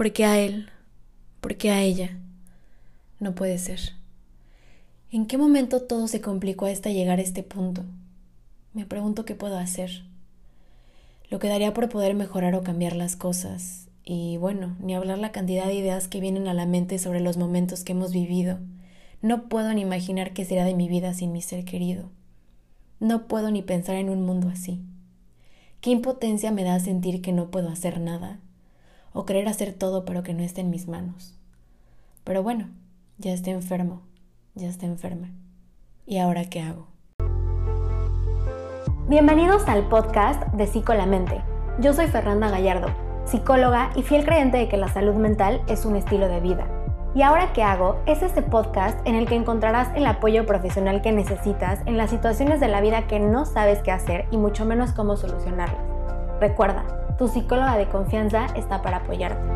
¿Por qué a él? ¿Por qué a ella? No puede ser. ¿En qué momento todo se complicó hasta llegar a este punto? Me pregunto qué puedo hacer. Lo que daría por poder mejorar o cambiar las cosas. Y bueno, ni hablar la cantidad de ideas que vienen a la mente sobre los momentos que hemos vivido. No puedo ni imaginar qué será de mi vida sin mi ser querido. No puedo ni pensar en un mundo así. Qué impotencia me da sentir que no puedo hacer nada, o querer hacer todo pero que no esté en mis manos. Pero bueno, ya estoy enfermo, ya está enferma. ¿Y ahora qué hago? Bienvenidos al podcast de Psico la Mente. Yo soy Fernanda Gallardo, psicóloga y fiel creyente de que la salud mental es un estilo de vida. Y ahora qué hago es este podcast en el que encontrarás el apoyo profesional que necesitas en las situaciones de la vida que no sabes qué hacer y mucho menos cómo solucionarlas. Recuerda, tu psicóloga de confianza está para apoyarte.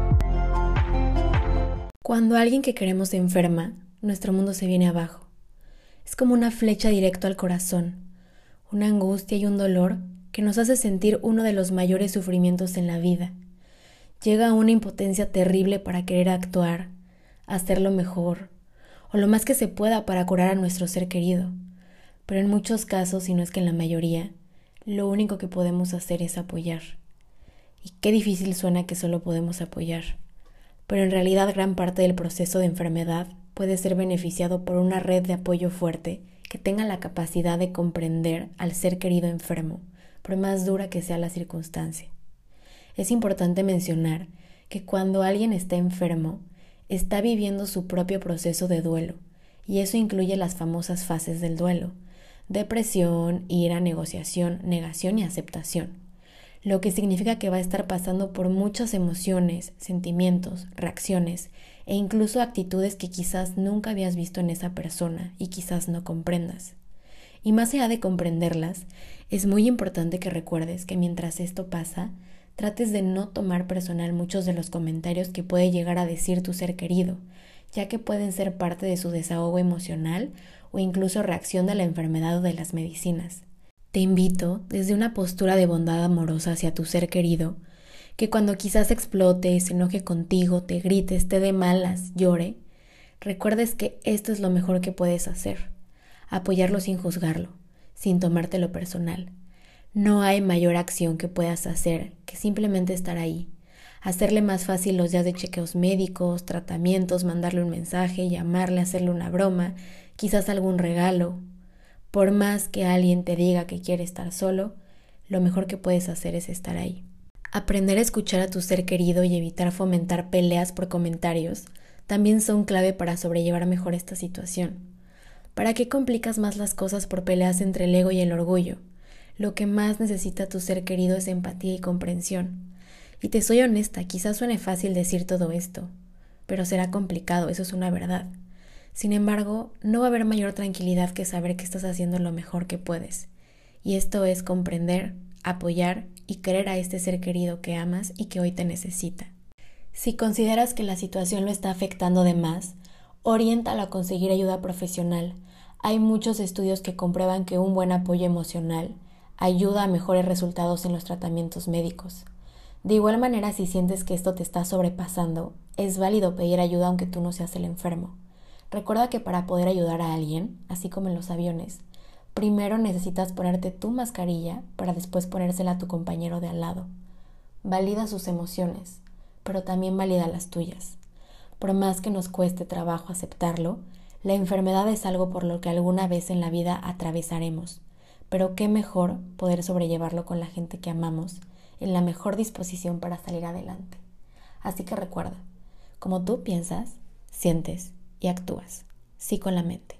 Cuando alguien que queremos se enferma, nuestro mundo se viene abajo. Es como una flecha directo al corazón, una angustia y un dolor que nos hace sentir uno de los mayores sufrimientos en la vida. Llega una impotencia terrible para querer actuar, hacerlo mejor o lo más que se pueda para curar a nuestro ser querido. Pero en muchos casos, si no es que en la mayoría, lo único que podemos hacer es apoyar. Y qué difícil suena que solo podemos apoyar. Pero en realidad gran parte del proceso de enfermedad puede ser beneficiado por una red de apoyo fuerte que tenga la capacidad de comprender al ser querido enfermo, por más dura que sea la circunstancia. Es importante mencionar que cuando alguien está enfermo, está viviendo su propio proceso de duelo, y eso incluye las famosas fases del duelo, depresión, ira, negociación, negación y aceptación, lo que significa que va a estar pasando por muchas emociones, sentimientos, reacciones e incluso actitudes que quizás nunca habías visto en esa persona y quizás no comprendas. Y más allá de comprenderlas, es muy importante que recuerdes que mientras esto pasa, trates de no tomar personal muchos de los comentarios que puede llegar a decir tu ser querido, ya que pueden ser parte de su desahogo emocional o incluso reacción de la enfermedad o de las medicinas. Te invito, desde una postura de bondad amorosa hacia tu ser querido, que cuando quizás explote, se enoje contigo, te grite, esté de malas, llore, recuerdes que esto es lo mejor que puedes hacer, apoyarlo sin juzgarlo, sin tomártelo personal no hay mayor acción que puedas hacer que simplemente estar ahí, hacerle más fácil los días de chequeos médicos, tratamientos, mandarle un mensaje, llamarle, hacerle una broma, quizás algún regalo. Por más que alguien te diga que quiere estar solo, lo mejor que puedes hacer es estar ahí. Aprender a escuchar a tu ser querido y evitar fomentar peleas por comentarios también son clave para sobrellevar mejor esta situación. ¿Para qué complicas más las cosas por peleas entre el ego y el orgullo? lo que más necesita tu ser querido es empatía y comprensión. Y te soy honesta, quizás suene fácil decir todo esto, pero será complicado, eso es una verdad. Sin embargo, no va a haber mayor tranquilidad que saber que estás haciendo lo mejor que puedes. Y esto es comprender, apoyar y querer a este ser querido que amas y que hoy te necesita. Si consideras que la situación lo está afectando de más, oriéntalo a conseguir ayuda profesional. Hay muchos estudios que comprueban que un buen apoyo emocional, ayuda a mejores resultados en los tratamientos médicos. De igual manera, si sientes que esto te está sobrepasando, es válido pedir ayuda aunque tú no seas el enfermo. Recuerda que para poder ayudar a alguien, así como en los aviones, primero necesitas ponerte tu mascarilla para después ponérsela a tu compañero de al lado. Valida sus emociones, pero también valida las tuyas. Por más que nos cueste trabajo aceptarlo, la enfermedad es algo por lo que alguna vez en la vida atravesaremos pero qué mejor poder sobrellevarlo con la gente que amamos, en la mejor disposición para salir adelante. Así que recuerda, como tú piensas, sientes y actúas, sí con la mente.